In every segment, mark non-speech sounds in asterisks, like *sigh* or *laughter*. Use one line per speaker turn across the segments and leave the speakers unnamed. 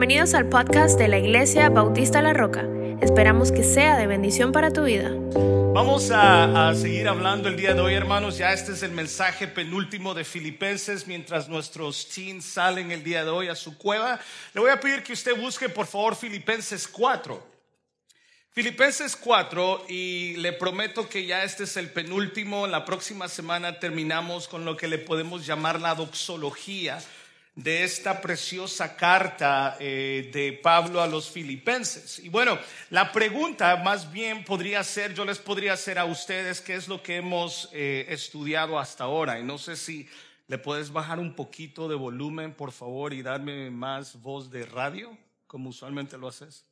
Bienvenidos al podcast de la Iglesia Bautista La Roca. Esperamos que sea de bendición para tu vida.
Vamos a, a, seguir hablando el día de hoy, hermanos. Ya este es el mensaje penúltimo de Filipenses mientras nuestros teens salen el día de hoy a su cueva. Le voy a pedir que usted busque, por favor, Filipenses 4. Filipenses 4 y le prometo que ya este es el penúltimo. La próxima semana terminamos con lo que le podemos llamar la doxología de esta preciosa carta eh, de Pablo a los filipenses. Y bueno, la pregunta más bien podría ser, yo les podría hacer a ustedes qué es lo que hemos eh, estudiado hasta ahora. Y no sé si le puedes bajar un poquito de volumen, por favor, y darme más voz de radio, como usualmente lo haces.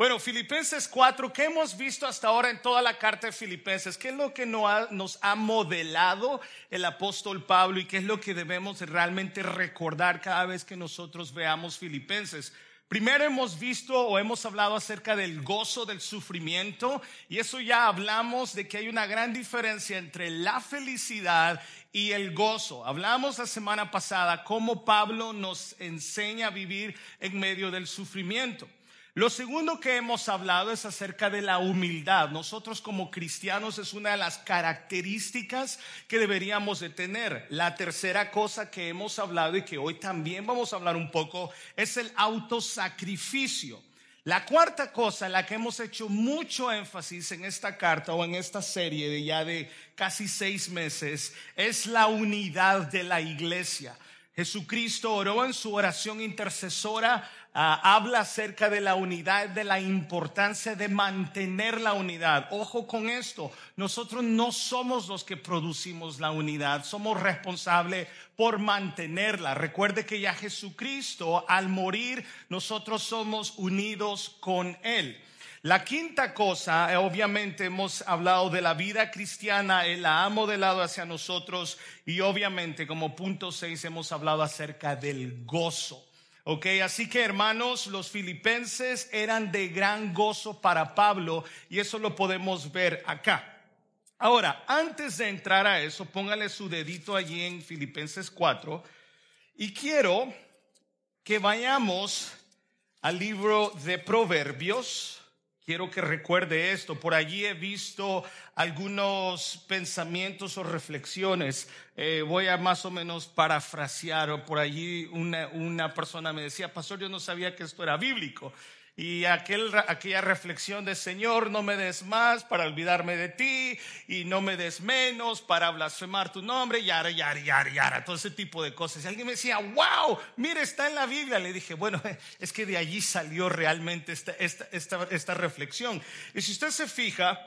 Bueno, Filipenses 4, ¿qué hemos visto hasta ahora en toda la carta de Filipenses? ¿Qué es lo que nos ha modelado el apóstol Pablo y qué es lo que debemos realmente recordar cada vez que nosotros veamos Filipenses? Primero hemos visto o hemos hablado acerca del gozo del sufrimiento y eso ya hablamos de que hay una gran diferencia entre la felicidad y el gozo. Hablamos la semana pasada cómo Pablo nos enseña a vivir en medio del sufrimiento. Lo segundo que hemos hablado es acerca de la humildad. Nosotros como cristianos es una de las características que deberíamos de tener. La tercera cosa que hemos hablado y que hoy también vamos a hablar un poco es el autosacrificio. La cuarta cosa la que hemos hecho mucho énfasis en esta carta o en esta serie de ya de casi seis meses es la unidad de la iglesia. Jesucristo oró en su oración intercesora Ah, habla acerca de la unidad, de la importancia de mantener la unidad. Ojo con esto, nosotros no somos los que producimos la unidad, somos responsables por mantenerla. Recuerde que ya Jesucristo al morir, nosotros somos unidos con Él. La quinta cosa, eh, obviamente hemos hablado de la vida cristiana, Él la ha modelado hacia nosotros y obviamente como punto seis hemos hablado acerca del gozo. Ok, así que hermanos, los filipenses eran de gran gozo para Pablo y eso lo podemos ver acá. Ahora, antes de entrar a eso, póngale su dedito allí en Filipenses 4 y quiero que vayamos al libro de Proverbios Quiero que recuerde esto. Por allí he visto algunos pensamientos o reflexiones. Eh, voy a más o menos parafrasear. Por allí una persona me decía, pastor, yo no sabía que esto era bíblico. Y aquel, aquella reflexión de Señor, no me des más para olvidarme de ti y no me des menos para blasfemar tu nombre, yara, yara, yara, yara, todo ese tipo de cosas. Y alguien me decía, wow, mire, está en la Biblia. Le dije, bueno, *laughs* es que de allí salió realmente esta, esta, esta, esta reflexión. Y si usted se fija,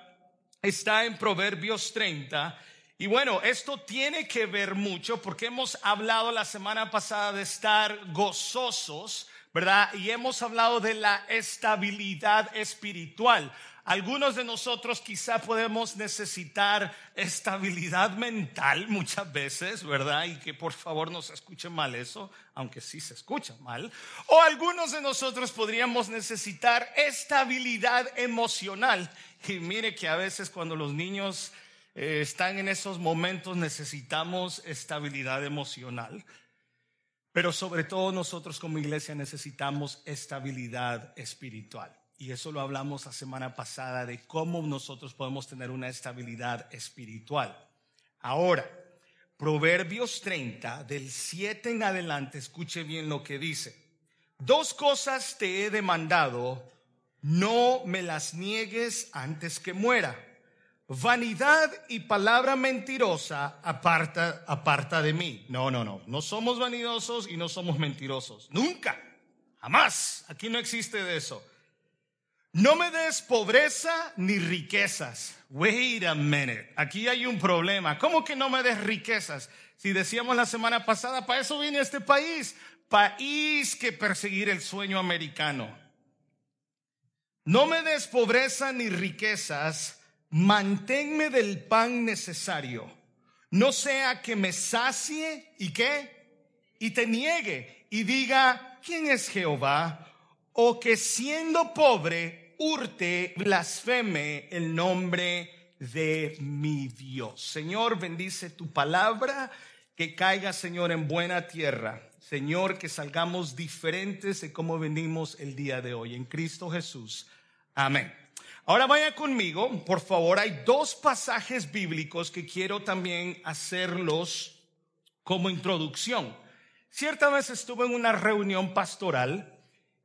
está en Proverbios 30. Y bueno, esto tiene que ver mucho porque hemos hablado la semana pasada de estar gozosos ¿verdad? Y hemos hablado de la estabilidad espiritual. Algunos de nosotros quizá podemos necesitar estabilidad mental muchas veces, ¿verdad? Y que por favor no se escuche mal eso, aunque sí se escucha mal. O algunos de nosotros podríamos necesitar estabilidad emocional. Y mire que a veces cuando los niños eh, están en esos momentos necesitamos estabilidad emocional. Pero sobre todo nosotros como iglesia necesitamos estabilidad espiritual. Y eso lo hablamos la semana pasada de cómo nosotros podemos tener una estabilidad espiritual. Ahora, Proverbios 30, del 7 en adelante, escuche bien lo que dice. Dos cosas te he demandado, no me las niegues antes que muera vanidad y palabra mentirosa aparta, aparta de mí. No, no, no. No somos vanidosos y no somos mentirosos. Nunca. Jamás. Aquí no existe de eso. No me des pobreza ni riquezas. Wait a minute. Aquí hay un problema. ¿Cómo que no me des riquezas? Si decíamos la semana pasada, para eso viene este país. País que perseguir el sueño americano. No me des pobreza ni riquezas manténme del pan necesario, no sea que me sacie y qué, y te niegue y diga, ¿quién es Jehová? O que siendo pobre hurte, blasfeme el nombre de mi Dios. Señor, bendice tu palabra que caiga, Señor, en buena tierra. Señor, que salgamos diferentes de cómo venimos el día de hoy. En Cristo Jesús. Amén. Ahora vaya conmigo, por favor. Hay dos pasajes bíblicos que quiero también hacerlos como introducción. Cierta vez estuve en una reunión pastoral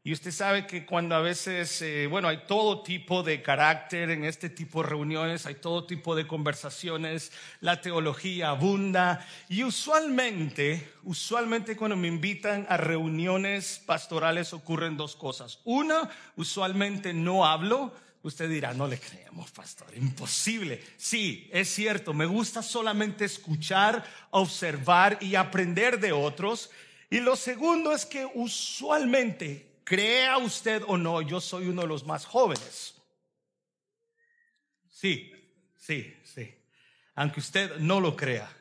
y usted sabe que cuando a veces, eh, bueno, hay todo tipo de carácter en este tipo de reuniones, hay todo tipo de conversaciones, la teología abunda y usualmente, usualmente cuando me invitan a reuniones pastorales ocurren dos cosas. Una, usualmente no hablo. Usted dirá, no le creemos, pastor, imposible. Sí, es cierto, me gusta solamente escuchar, observar y aprender de otros. Y lo segundo es que usualmente Crea usted o no, yo soy uno de los más jóvenes. Sí, sí, sí. Aunque usted no lo crea.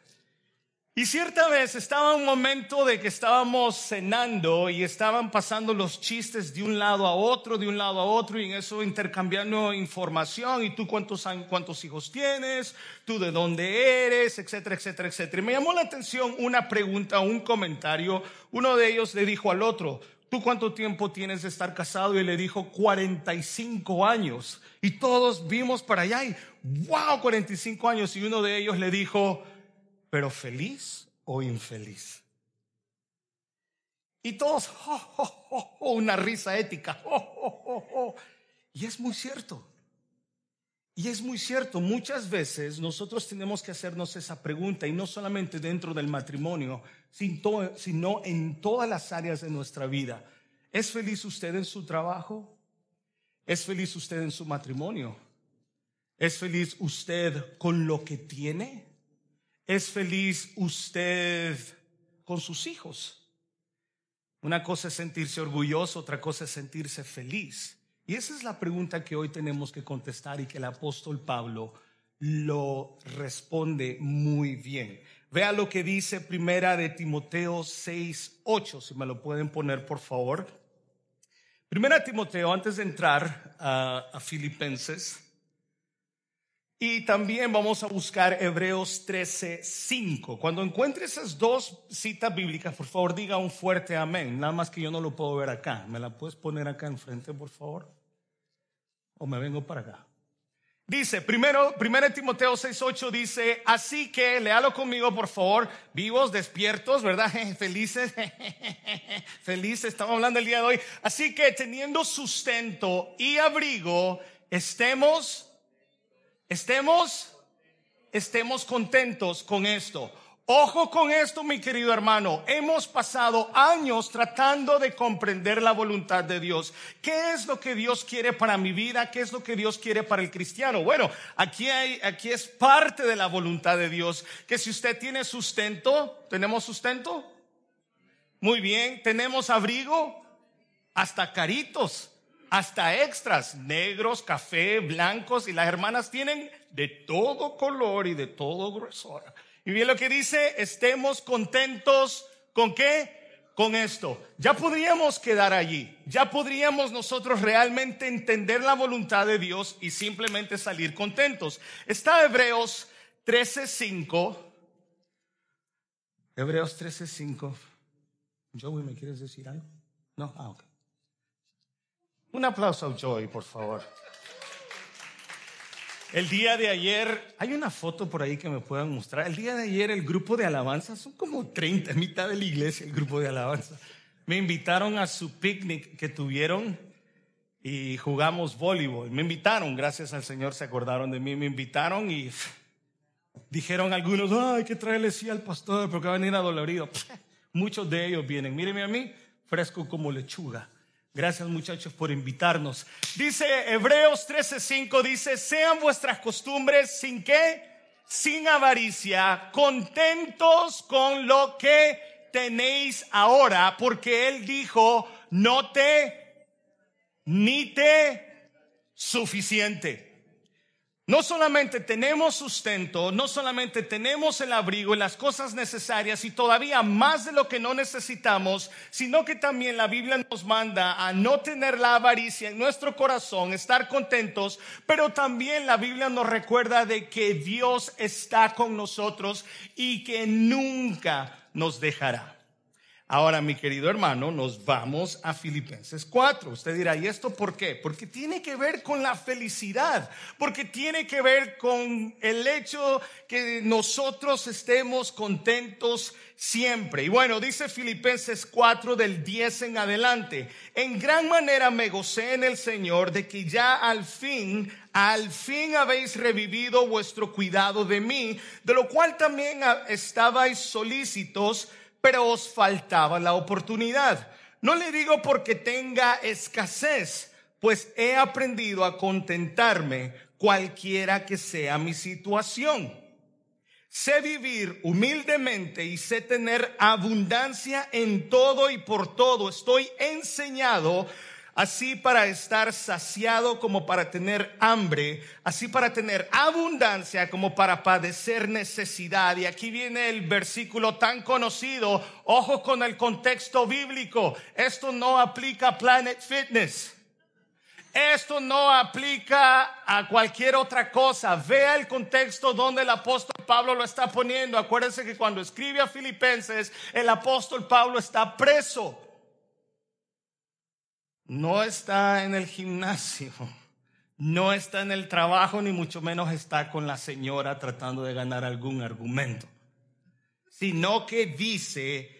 Y cierta vez estaba un momento de que estábamos cenando y estaban pasando los chistes de un lado a otro, de un lado a otro, y en eso intercambiando información, y tú cuántos, cuántos hijos tienes, tú de dónde eres, etcétera, etcétera, etcétera. Y me llamó la atención una pregunta, un comentario. Uno de ellos le dijo al otro, ¿tú cuánto tiempo tienes de estar casado? Y le dijo, 45 años. Y todos vimos para allá y, wow, 45 años. Y uno de ellos le dijo, pero feliz o infeliz. Y todos, una risa ética. y es muy cierto. Y es muy cierto, muchas veces nosotros tenemos que hacernos esa pregunta y no solamente dentro del matrimonio, sino en todas las áreas de nuestra vida. ¿Es feliz usted en su trabajo? ¿Es feliz usted en su matrimonio? ¿Es feliz usted con lo que tiene? ¿Es feliz usted con sus hijos? Una cosa es sentirse orgulloso, otra cosa es sentirse feliz. Y esa es la pregunta que hoy tenemos que contestar y que el apóstol Pablo lo responde muy bien. Vea lo que dice primera de Timoteo 6, 8, si me lo pueden poner por favor. Primera Timoteo, antes de entrar a, a Filipenses, y también vamos a buscar Hebreos 13, 5. Cuando encuentre esas dos citas bíblicas, por favor diga un fuerte amén. Nada más que yo no lo puedo ver acá. ¿Me la puedes poner acá enfrente, por favor? o me vengo para acá. Dice, primero, primero Timoteo 6:8 dice, así que léalo conmigo por favor, vivos, despiertos, ¿verdad? *laughs* Felices, *laughs* felices, estamos hablando el día de hoy. Así que teniendo sustento y abrigo, estemos, estemos, estemos contentos con esto. Ojo con esto, mi querido hermano. Hemos pasado años tratando de comprender la voluntad de Dios. ¿Qué es lo que Dios quiere para mi vida? ¿Qué es lo que Dios quiere para el cristiano? Bueno, aquí hay, aquí es parte de la voluntad de Dios. Que si usted tiene sustento, ¿tenemos sustento? Muy bien. ¿Tenemos abrigo? Hasta caritos, hasta extras, negros, café, blancos. Y las hermanas tienen de todo color y de todo grosor. Y bien lo que dice, estemos contentos con qué? Con esto. Ya podríamos quedar allí. Ya podríamos nosotros realmente entender la voluntad de Dios y simplemente salir contentos. Está Hebreos 13:5. Hebreos 13:5. Joey, ¿me quieres decir algo? No, ah, ok. Un aplauso a Joey, por favor. El día de ayer, hay una foto por ahí que me puedan mostrar. El día de ayer el grupo de alabanza, son como 30, mitad de la iglesia el grupo de alabanza. Me invitaron a su picnic que tuvieron y jugamos voleibol. Me invitaron, gracias al Señor se acordaron de mí, me invitaron y *laughs* dijeron algunos, ay, que traerle sí al pastor porque va a venir adolorido. *laughs* Muchos de ellos vienen, míreme a mí, fresco como lechuga. Gracias muchachos por invitarnos. Dice Hebreos 13:5, dice, sean vuestras costumbres sin qué, sin avaricia, contentos con lo que tenéis ahora, porque Él dijo, no te, ni te suficiente. No solamente tenemos sustento, no solamente tenemos el abrigo y las cosas necesarias y todavía más de lo que no necesitamos, sino que también la Biblia nos manda a no tener la avaricia en nuestro corazón, estar contentos, pero también la Biblia nos recuerda de que Dios está con nosotros y que nunca nos dejará. Ahora, mi querido hermano, nos vamos a Filipenses 4. Usted dirá, ¿y esto por qué? Porque tiene que ver con la felicidad, porque tiene que ver con el hecho que nosotros estemos contentos siempre. Y bueno, dice Filipenses 4 del 10 en adelante, en gran manera me gocé en el Señor de que ya al fin al fin habéis revivido vuestro cuidado de mí, de lo cual también estabais solícitos pero os faltaba la oportunidad. No le digo porque tenga escasez, pues he aprendido a contentarme cualquiera que sea mi situación. Sé vivir humildemente y sé tener abundancia en todo y por todo. Estoy enseñado así para estar saciado como para tener hambre, así para tener abundancia como para padecer necesidad. Y aquí viene el versículo tan conocido, ojo con el contexto bíblico, esto no aplica a Planet Fitness. Esto no aplica a cualquier otra cosa. Vea el contexto donde el apóstol Pablo lo está poniendo. Acuérdense que cuando escribe a Filipenses, el apóstol Pablo está preso no está en el gimnasio, *laughs* no está en el trabajo, ni mucho menos está con la señora tratando de ganar algún argumento, sino que dice,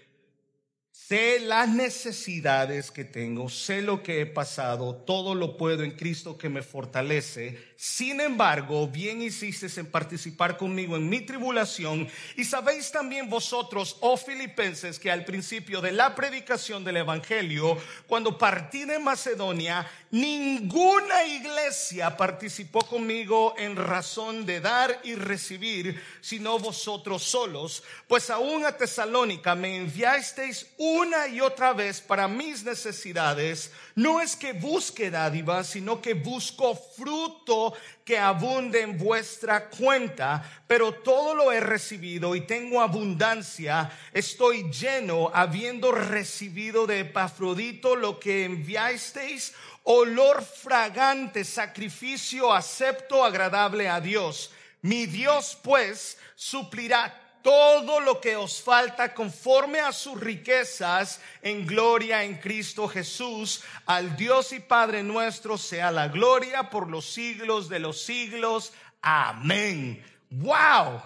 Sé las necesidades que tengo, sé lo que he pasado, todo lo puedo en Cristo que me fortalece. Sin embargo, bien hiciste en participar conmigo en mi tribulación. Y sabéis también vosotros, oh filipenses, que al principio de la predicación del Evangelio, cuando partí de Macedonia, ninguna iglesia participó conmigo en razón de dar y recibir, sino vosotros solos. Pues aún a Tesalónica me enviasteis una y otra vez para mis necesidades, no es que busque dádiva, sino que busco fruto que abunde en vuestra cuenta, pero todo lo he recibido y tengo abundancia, estoy lleno, habiendo recibido de Epafrodito lo que enviasteis, olor fragante, sacrificio acepto, agradable a Dios. Mi Dios pues suplirá todo lo que os falta conforme a sus riquezas en gloria en Cristo Jesús. Al Dios y Padre nuestro sea la gloria por los siglos de los siglos. Amén. Wow.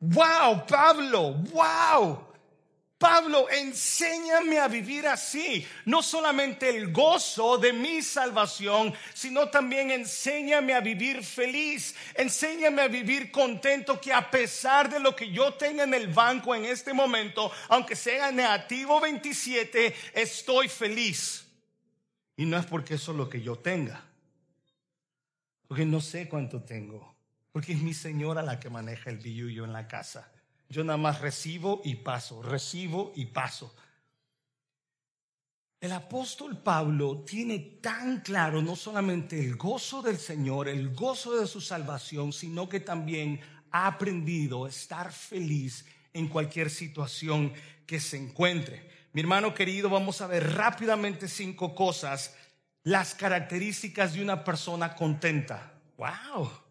Wow, Pablo. Wow. Pablo, enséñame a vivir así, no solamente el gozo de mi salvación, sino también enséñame a vivir feliz, enséñame a vivir contento que a pesar de lo que yo tenga en el banco en este momento, aunque sea negativo 27, estoy feliz. Y no es porque eso es lo que yo tenga, porque no sé cuánto tengo, porque es mi señora la que maneja el billuyo en la casa. Yo nada más recibo y paso, recibo y paso. El apóstol Pablo tiene tan claro no solamente el gozo del Señor, el gozo de su salvación, sino que también ha aprendido a estar feliz en cualquier situación que se encuentre. Mi hermano querido, vamos a ver rápidamente cinco cosas, las características de una persona contenta. ¡Wow!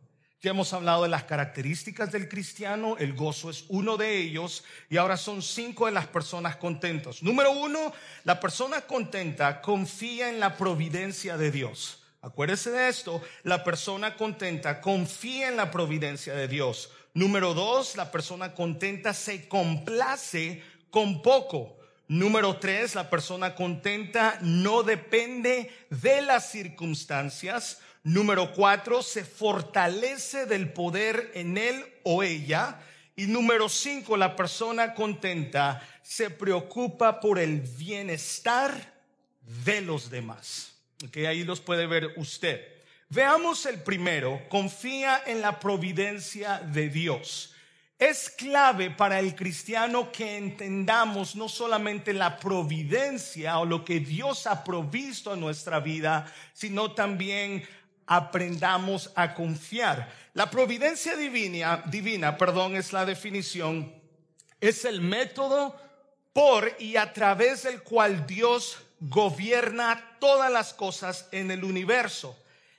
Ya hemos hablado de las características del cristiano, el gozo es uno de ellos y ahora son cinco de las personas contentas. Número uno, la persona contenta confía en la providencia de Dios. Acuérdese de esto, la persona contenta confía en la providencia de Dios. Número dos, la persona contenta se complace con poco. Número tres, la persona contenta no depende de las circunstancias. Número cuatro, se fortalece del poder en él o ella. Y número cinco, la persona contenta se preocupa por el bienestar de los demás. Okay, ahí los puede ver usted. Veamos el primero, confía en la providencia de Dios. Es clave para el cristiano que entendamos no solamente la providencia o lo que Dios ha provisto a nuestra vida, sino también aprendamos a confiar. La providencia divina, divina, perdón, es la definición, es el método por y a través del cual Dios gobierna todas las cosas en el universo.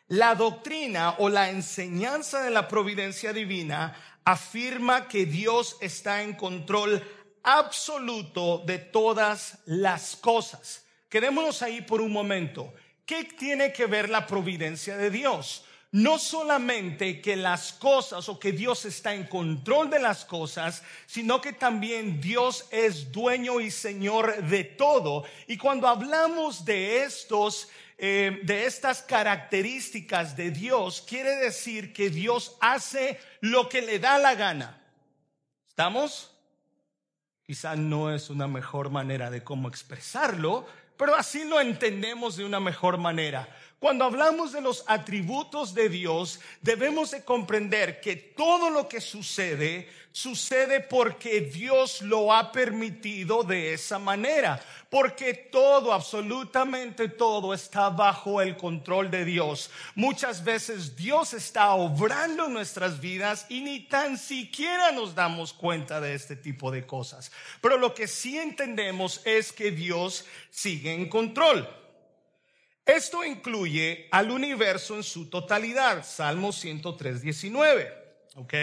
La doctrina o la enseñanza de la providencia divina afirma que Dios está en control absoluto de todas las cosas. Quedémonos ahí por un momento. ¿Qué tiene que ver la providencia de Dios? No solamente que las cosas o que Dios está en control de las cosas, sino que también Dios es dueño y señor de todo. Y cuando hablamos de estos, eh, de estas características de Dios, quiere decir que Dios hace lo que le da la gana. ¿Estamos? Quizá no es una mejor manera de cómo expresarlo, pero así lo entendemos de una mejor manera. Cuando hablamos de los atributos de Dios, debemos de comprender que todo lo que sucede, sucede porque Dios lo ha permitido de esa manera. Porque todo, absolutamente todo está bajo el control de Dios. Muchas veces Dios está obrando en nuestras vidas y ni tan siquiera nos damos cuenta de este tipo de cosas. Pero lo que sí entendemos es que Dios sigue en control. Esto incluye al universo en su totalidad, Salmo 103, 19. ¿Ok?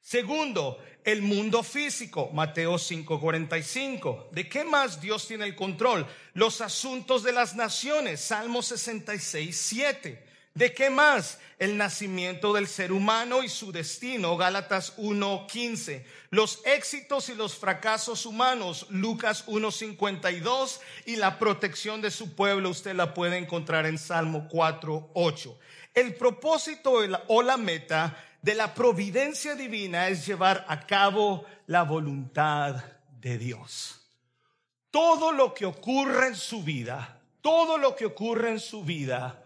Segundo, el mundo físico, Mateo 5:45. ¿De qué más Dios tiene el control? Los asuntos de las naciones, Salmo 66, 7. ¿De qué más? El nacimiento del ser humano y su destino, Gálatas 1:15. Los éxitos y los fracasos humanos, Lucas 1:52. Y la protección de su pueblo, usted la puede encontrar en Salmo 4:8. El propósito o la meta de la providencia divina es llevar a cabo la voluntad de Dios. Todo lo que ocurre en su vida, todo lo que ocurre en su vida,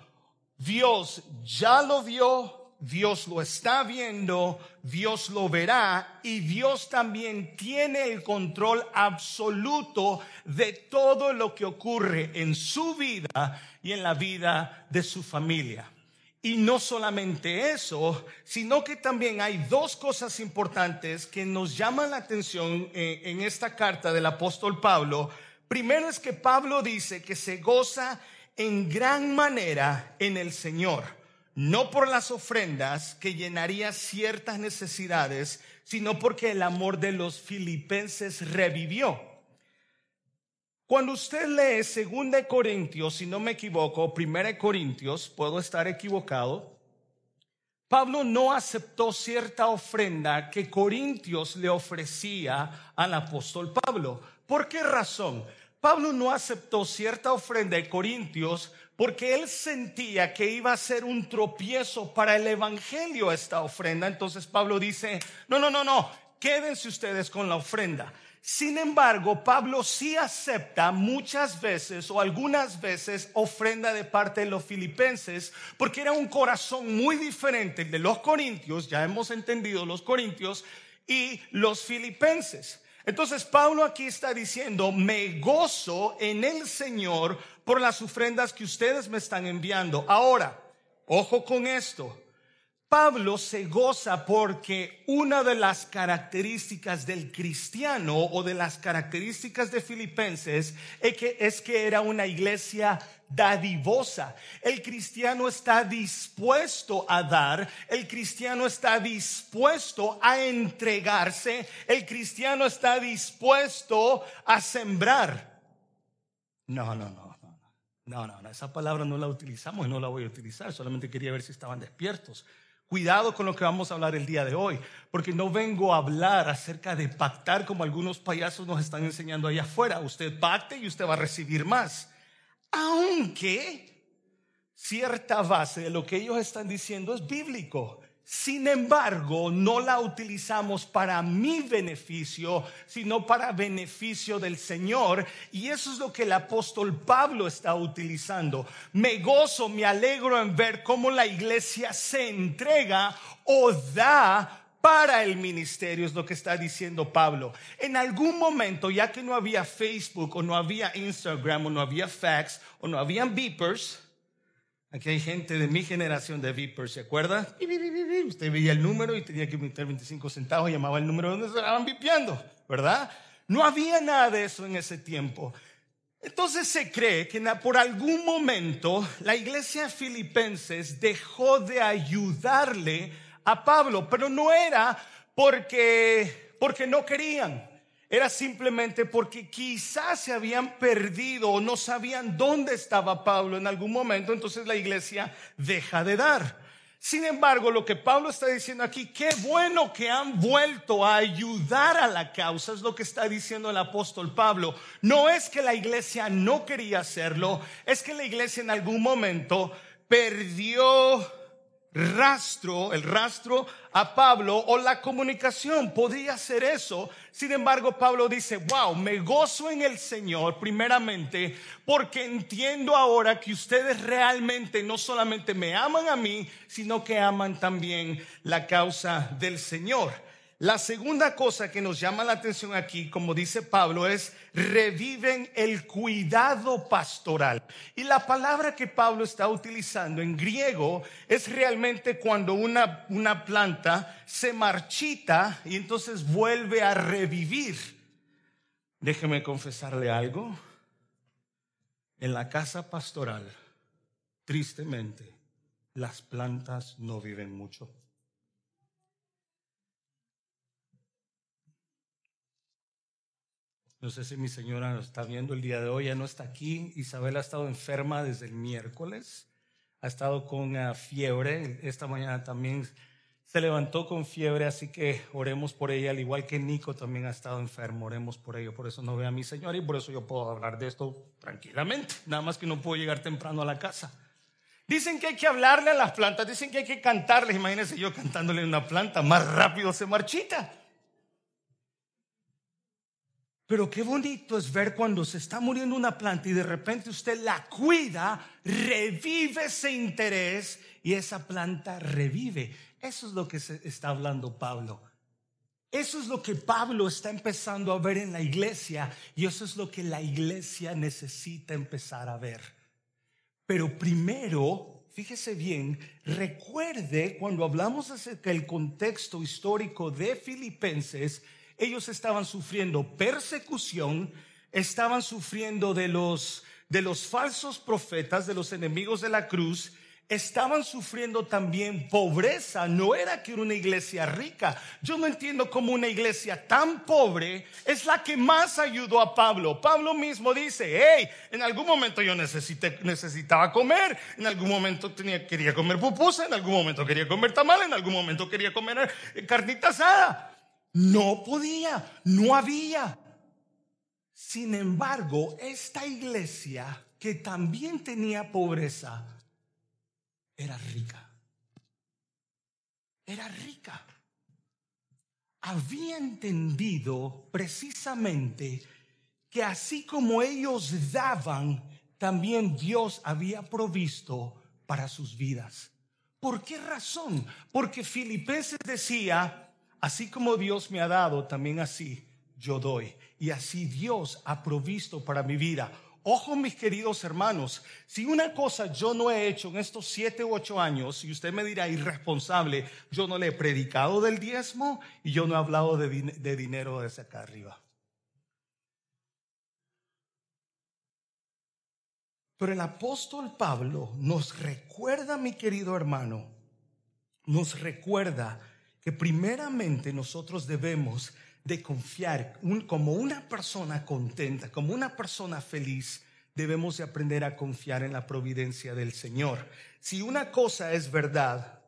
Dios ya lo vio, Dios lo está viendo, Dios lo verá y Dios también tiene el control absoluto de todo lo que ocurre en su vida y en la vida de su familia. Y no solamente eso, sino que también hay dos cosas importantes que nos llaman la atención eh, en esta carta del apóstol Pablo. Primero es que Pablo dice que se goza en gran manera en el Señor, no por las ofrendas que llenaría ciertas necesidades, sino porque el amor de los filipenses revivió. Cuando usted lee 2 Corintios, si no me equivoco, 1 Corintios, puedo estar equivocado, Pablo no aceptó cierta ofrenda que Corintios le ofrecía al apóstol Pablo. ¿Por qué razón? Pablo no aceptó cierta ofrenda de Corintios porque él sentía que iba a ser un tropiezo para el evangelio esta ofrenda. Entonces Pablo dice, no, no, no, no, quédense ustedes con la ofrenda. Sin embargo, Pablo sí acepta muchas veces o algunas veces ofrenda de parte de los filipenses porque era un corazón muy diferente de los corintios, ya hemos entendido los corintios y los filipenses. Entonces Pablo aquí está diciendo, me gozo en el Señor por las ofrendas que ustedes me están enviando. Ahora, ojo con esto. Pablo se goza porque una de las características del cristiano o de las características de Filipenses es que, es que era una iglesia dadivosa. El cristiano está dispuesto a dar, el cristiano está dispuesto a entregarse, el cristiano está dispuesto a sembrar. No, no, no. No, no, no, esa palabra no la utilizamos y no la voy a utilizar, solamente quería ver si estaban despiertos. Cuidado con lo que vamos a hablar el día de hoy, porque no vengo a hablar acerca de pactar como algunos payasos nos están enseñando allá afuera. Usted pacte y usted va a recibir más. Aunque cierta base de lo que ellos están diciendo es bíblico. Sin embargo, no la utilizamos para mi beneficio, sino para beneficio del Señor. Y eso es lo que el apóstol Pablo está utilizando. Me gozo, me alegro en ver cómo la iglesia se entrega o da para el ministerio, es lo que está diciendo Pablo. En algún momento, ya que no había Facebook o no había Instagram o no había fax o no habían beepers, Aquí hay gente de mi generación de Viper, ¿se acuerda? Usted veía el número y tenía que meter 25 centavos, llamaba el número donde estaban vipiando, ¿verdad? No había nada de eso en ese tiempo. Entonces se cree que por algún momento la iglesia filipenses dejó de ayudarle a Pablo, pero no era porque, porque no querían era simplemente porque quizás se habían perdido o no sabían dónde estaba Pablo en algún momento, entonces la iglesia deja de dar. Sin embargo, lo que Pablo está diciendo aquí, qué bueno que han vuelto a ayudar a la causa, es lo que está diciendo el apóstol Pablo. No es que la iglesia no quería hacerlo, es que la iglesia en algún momento perdió rastro, el rastro a Pablo o la comunicación. Podría ser eso. Sin embargo, Pablo dice, wow, me gozo en el Señor primeramente porque entiendo ahora que ustedes realmente no solamente me aman a mí, sino que aman también la causa del Señor. La segunda cosa que nos llama la atención aquí, como dice Pablo, es reviven el cuidado pastoral. Y la palabra que Pablo está utilizando en griego es realmente cuando una, una planta se marchita y entonces vuelve a revivir. Déjeme confesarle algo. En la casa pastoral, tristemente, las plantas no viven mucho. No sé si mi señora nos está viendo el día de hoy, ya no está aquí. Isabel ha estado enferma desde el miércoles, ha estado con fiebre. Esta mañana también se levantó con fiebre, así que oremos por ella, al igual que Nico también ha estado enfermo, oremos por ello. Por eso no ve a mi señora y por eso yo puedo hablar de esto tranquilamente, nada más que no puedo llegar temprano a la casa. Dicen que hay que hablarle a las plantas, dicen que hay que cantarles. Imagínense yo cantándole a una planta, más rápido se marchita. Pero qué bonito es ver cuando se está muriendo una planta y de repente usted la cuida, revive ese interés y esa planta revive. Eso es lo que se está hablando Pablo. Eso es lo que Pablo está empezando a ver en la iglesia y eso es lo que la iglesia necesita empezar a ver. Pero primero, fíjese bien, recuerde cuando hablamos acerca del contexto histórico de Filipenses, ellos estaban sufriendo persecución, estaban sufriendo de los, de los falsos profetas, de los enemigos de la cruz, estaban sufriendo también pobreza. No era que era una iglesia rica. Yo no entiendo cómo una iglesia tan pobre es la que más ayudó a Pablo. Pablo mismo dice, hey, en algún momento yo necesité, necesitaba comer, en algún momento tenía, quería comer pupusa, en algún momento quería comer tamal, en algún momento quería comer eh, carnita asada. No podía, no había. Sin embargo, esta iglesia que también tenía pobreza, era rica. Era rica. Había entendido precisamente que así como ellos daban, también Dios había provisto para sus vidas. ¿Por qué razón? Porque Filipenses decía, así como Dios me ha dado, también así yo doy. Y así Dios ha provisto para mi vida. Ojo, mis queridos hermanos, si una cosa yo no he hecho en estos siete u ocho años, y usted me dirá irresponsable, yo no le he predicado del diezmo y yo no he hablado de, de dinero desde acá arriba. Pero el apóstol Pablo nos recuerda, mi querido hermano, nos recuerda que primeramente nosotros debemos de confiar como una persona contenta, como una persona feliz, debemos de aprender a confiar en la providencia del Señor. Si una cosa es verdad,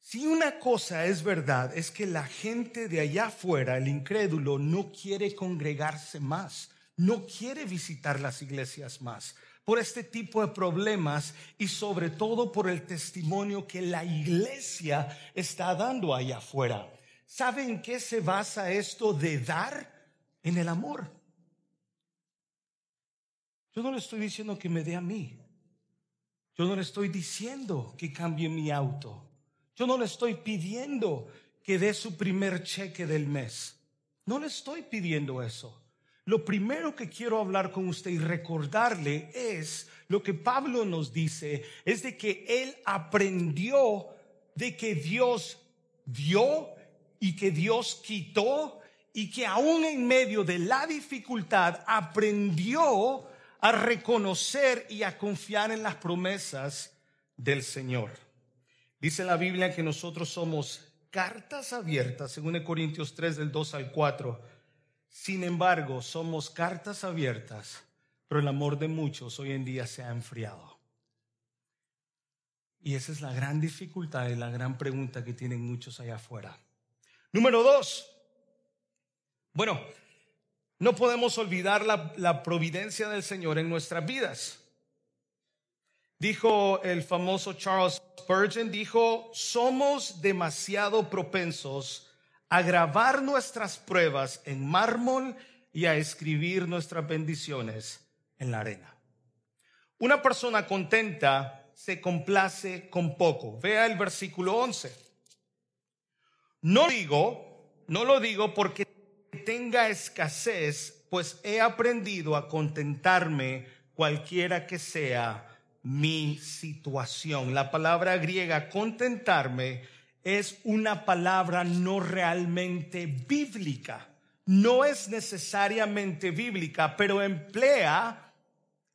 si una cosa es verdad, es que la gente de allá afuera, el incrédulo, no quiere congregarse más, no quiere visitar las iglesias más por este tipo de problemas y sobre todo por el testimonio que la iglesia está dando allá afuera. ¿Saben qué se basa esto de dar? En el amor. Yo no le estoy diciendo que me dé a mí. Yo no le estoy diciendo que cambie mi auto. Yo no le estoy pidiendo que dé su primer cheque del mes. No le estoy pidiendo eso. Lo primero que quiero hablar con usted y recordarle es lo que Pablo nos dice, es de que él aprendió de que Dios dio y que Dios quitó y que aún en medio de la dificultad aprendió a reconocer y a confiar en las promesas del Señor. Dice la Biblia que nosotros somos cartas abiertas, según Corintios 3 del 2 al 4. Sin embargo, somos cartas abiertas, pero el amor de muchos hoy en día se ha enfriado. Y esa es la gran dificultad y la gran pregunta que tienen muchos allá afuera. Número dos. Bueno, no podemos olvidar la, la providencia del Señor en nuestras vidas. Dijo el famoso Charles Spurgeon, dijo, somos demasiado propensos a grabar nuestras pruebas en mármol y a escribir nuestras bendiciones en la arena. Una persona contenta se complace con poco. Vea el versículo 11. No digo, no lo digo porque tenga escasez, pues he aprendido a contentarme cualquiera que sea mi situación. La palabra griega contentarme es una palabra no realmente bíblica. No es necesariamente bíblica, pero emplea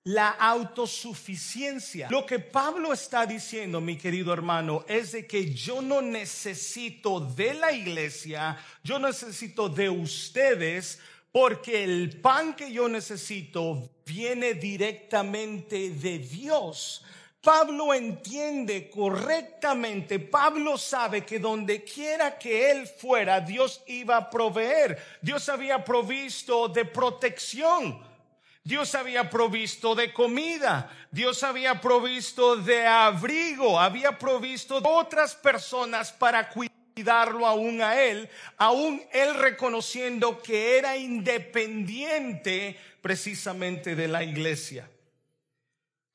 la autosuficiencia. Lo que Pablo está diciendo, mi querido hermano, es de que yo no necesito de la iglesia, yo necesito de ustedes, porque el pan que yo necesito viene directamente de Dios. Pablo entiende correctamente, Pablo sabe que donde quiera que él fuera, Dios iba a proveer. Dios había provisto de protección. Dios había provisto de comida, Dios había provisto de abrigo, había provisto de otras personas para cuidarlo aún a él, aún él reconociendo que era independiente precisamente de la iglesia.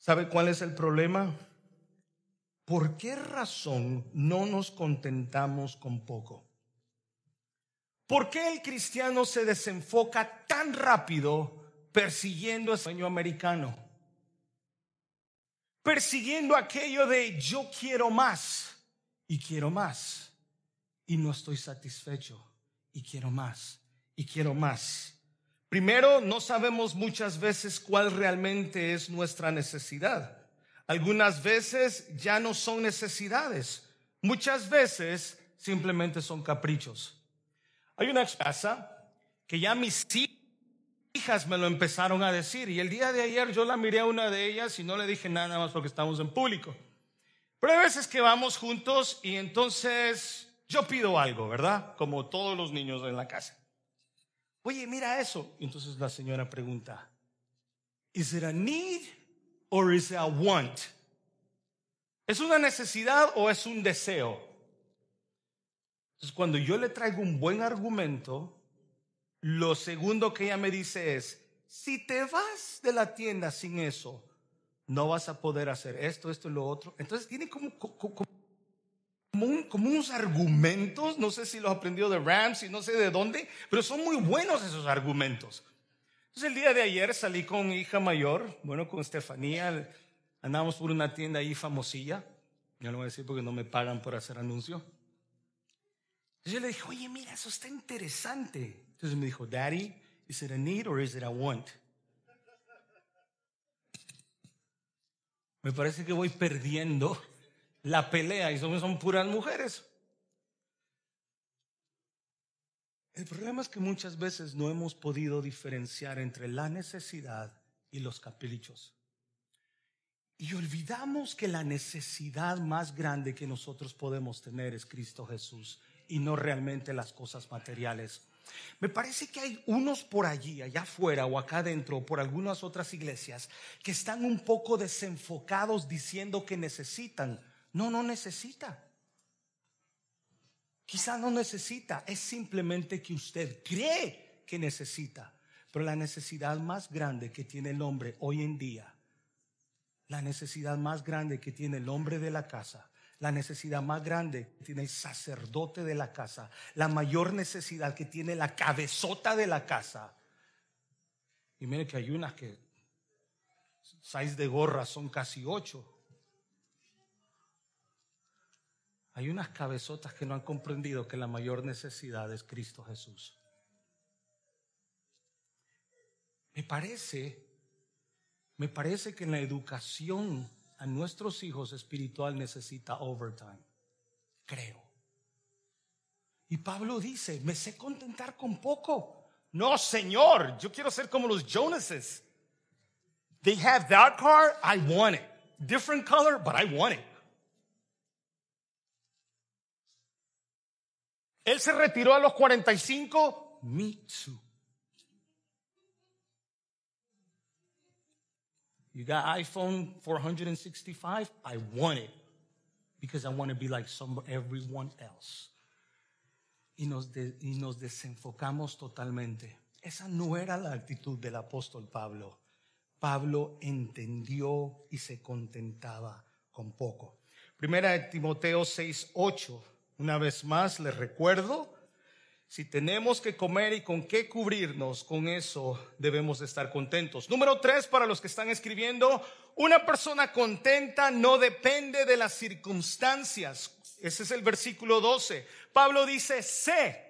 ¿Sabe cuál es el problema? ¿Por qué razón no nos contentamos con poco? ¿Por qué el cristiano se desenfoca tan rápido persiguiendo el sueño americano? Persiguiendo aquello de yo quiero más y quiero más y no estoy satisfecho y quiero más y quiero más. Primero, no sabemos muchas veces cuál realmente es nuestra necesidad. Algunas veces ya no son necesidades. Muchas veces simplemente son caprichos. Hay una casa que ya mis hijas me lo empezaron a decir y el día de ayer yo la miré a una de ellas y no le dije nada más porque estamos en público. Pero hay veces que vamos juntos y entonces yo pido algo, ¿verdad? Como todos los niños en la casa. Oye, mira eso. Y entonces la señora pregunta, ¿is it a need or is it a want? ¿Es una necesidad o es un deseo? Entonces, cuando yo le traigo un buen argumento, lo segundo que ella me dice es, si te vas de la tienda sin eso, no vas a poder hacer esto, esto y lo otro. Entonces tiene como, como, como, unos argumentos, no sé si los aprendió de Rams y no sé de dónde, pero son muy buenos esos argumentos. Entonces el día de ayer salí con mi hija mayor, bueno, con Estefanía, andábamos por una tienda ahí famosilla, ya lo voy a decir porque no me pagan por hacer anuncio. Entonces yo le dije, oye, mira, eso está interesante. Entonces me dijo, Daddy, is it a need or is it a want? Me parece que voy perdiendo la pelea y son, puras mujeres. El problema es que muchas veces no hemos podido diferenciar entre la necesidad y los caprichos. Y olvidamos que la necesidad más grande que nosotros podemos tener es Cristo Jesús y no realmente las cosas materiales. Me parece que hay unos por allí, allá afuera o acá adentro, por algunas otras iglesias, que están un poco desenfocados diciendo que necesitan no, no necesita. Quizá no necesita, es simplemente que usted cree que necesita. Pero la necesidad más grande que tiene el hombre hoy en día, la necesidad más grande que tiene el hombre de la casa, la necesidad más grande que tiene el sacerdote de la casa, la mayor necesidad que tiene la cabezota de la casa, Y mire que hay unas que size de gorra son casi ocho. Hay unas cabezotas que no han comprendido que la mayor necesidad es Cristo Jesús. Me parece, me parece que en la educación a nuestros hijos espiritual necesita overtime. Creo. Y Pablo dice, me sé contentar con poco. No, Señor, yo quiero ser como los Jonases. They have that car, I want it. Different color, but I want it. Él se retiró a los 45, me too. You got iPhone 465? I want it because I want to be like some, everyone else. Y nos, de, y nos desenfocamos totalmente. Esa no era la actitud del apóstol Pablo. Pablo entendió y se contentaba con poco. Primera de Timoteo 6, 8. Una vez más les recuerdo si tenemos que comer y con qué cubrirnos, con eso debemos estar contentos. Número tres, para los que están escribiendo, una persona contenta no depende de las circunstancias. Ese es el versículo 12. Pablo dice, sé,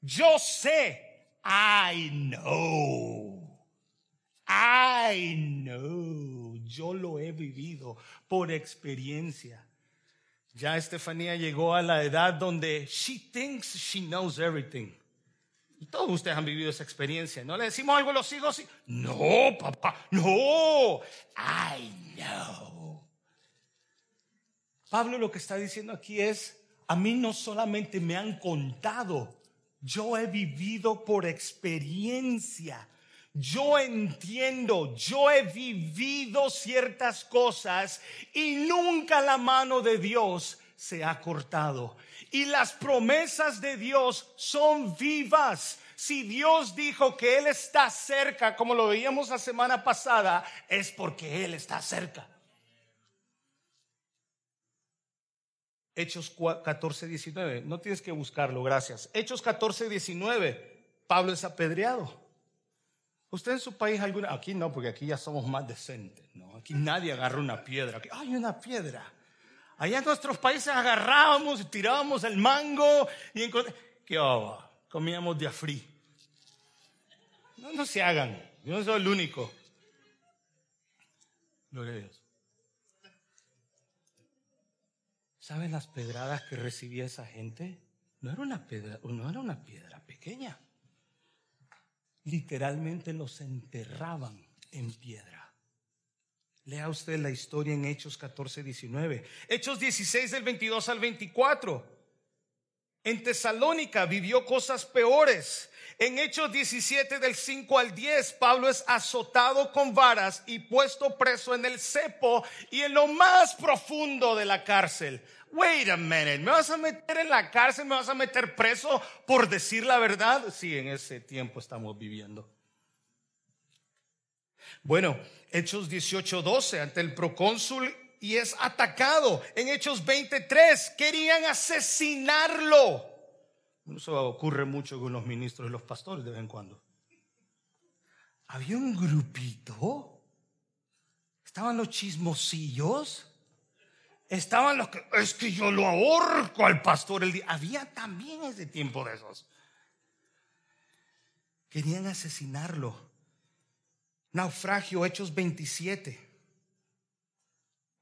yo sé, I know, I know, yo lo he vivido por experiencia. Ya Estefanía llegó a la edad donde she thinks she knows everything. Todos ustedes han vivido esa experiencia. ¿No le decimos algo a los hijos? No, papá, no. I know. Pablo lo que está diciendo aquí es, a mí no solamente me han contado, yo he vivido por experiencia. Yo entiendo, yo he vivido ciertas cosas y nunca la mano de Dios se ha cortado. Y las promesas de Dios son vivas. Si Dios dijo que Él está cerca, como lo veíamos la semana pasada, es porque Él está cerca. Hechos 14, 19. No tienes que buscarlo, gracias. Hechos 14, 19. Pablo es apedreado. ¿Usted en su país alguna? Aquí no, porque aquí ya somos más decentes. ¿no? Aquí nadie agarra una piedra. Aquí, hay una piedra. Allá en nuestros países agarrábamos y tirábamos el mango y ¿Qué Comíamos de afrí. No, no se hagan. Yo no soy el único. Gloria a Dios. ¿Saben las pedradas que recibía esa gente? No era una piedra, no era una piedra pequeña literalmente los enterraban en piedra. Lea usted la historia en Hechos 14, 19. Hechos 16 del 22 al 24. En Tesalónica vivió cosas peores. En Hechos 17 del 5 al 10, Pablo es azotado con varas y puesto preso en el cepo y en lo más profundo de la cárcel. Wait a minute, ¿me vas a meter en la cárcel? ¿Me vas a meter preso por decir la verdad? Sí, en ese tiempo estamos viviendo. Bueno, Hechos 18, 12, ante el procónsul y es atacado. En Hechos 23, querían asesinarlo. Eso ocurre mucho con los ministros y los pastores de vez en cuando. Había un grupito, estaban los chismosillos Estaban los que, es que yo lo ahorco al pastor el día. Había también ese tiempo de esos. Querían asesinarlo. Naufragio, Hechos 27.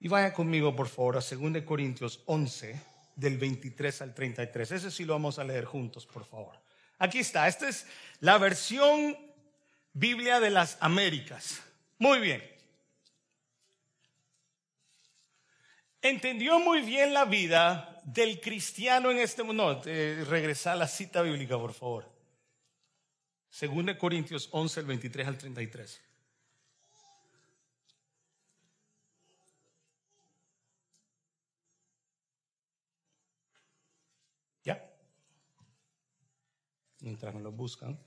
Y vaya conmigo, por favor, a 2 Corintios 11, del 23 al 33. Ese sí lo vamos a leer juntos, por favor. Aquí está. Esta es la versión Biblia de las Américas. Muy bien. entendió muy bien la vida del cristiano en este mundo. No, eh, regresa a la cita bíblica, por favor. Según de Corintios 11, el 23 al 33. mientras me lo buscan.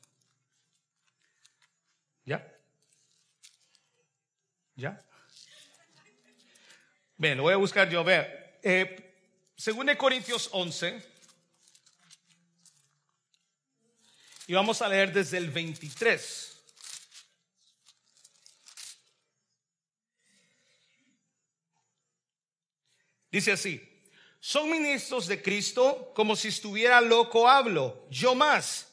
¿Ya? ¿Ya? Bien, lo voy a buscar yo. A ver, eh, según de Corintios 11, y vamos a leer desde el 23. Dice así, son ministros de Cristo como si estuviera loco hablo, yo más,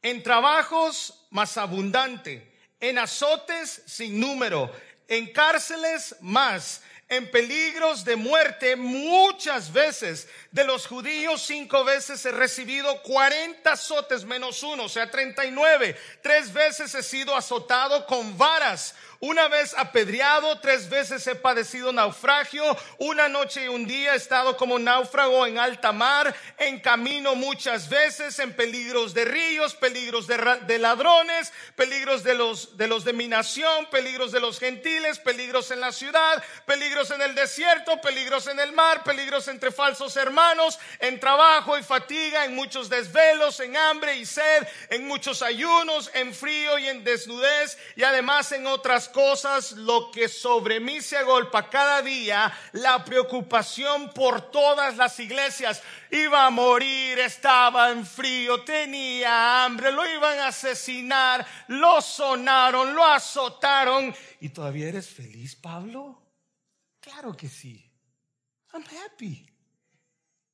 en trabajos más abundante, en azotes sin número, en cárceles más, en peligros de muerte muchas veces. De los judíos cinco veces he recibido 40 azotes menos uno, o sea, 39. Tres veces he sido azotado con varas una vez apedreado, tres veces he padecido naufragio, una noche y un día he estado como náufrago en alta mar, en camino muchas veces, en peligros de ríos, peligros de, ladrones, peligros de los, de los de mi nación, peligros de los gentiles, peligros en la ciudad, peligros en el desierto, peligros en el mar, peligros entre falsos hermanos, en trabajo y fatiga, en muchos desvelos, en hambre y sed, en muchos ayunos, en frío y en desnudez, y además en otras cosas, lo que sobre mí se agolpa cada día, la preocupación por todas las iglesias. Iba a morir, estaba en frío, tenía hambre, lo iban a asesinar, lo sonaron, lo azotaron. ¿Y todavía eres feliz, Pablo? Claro que sí. I'm happy.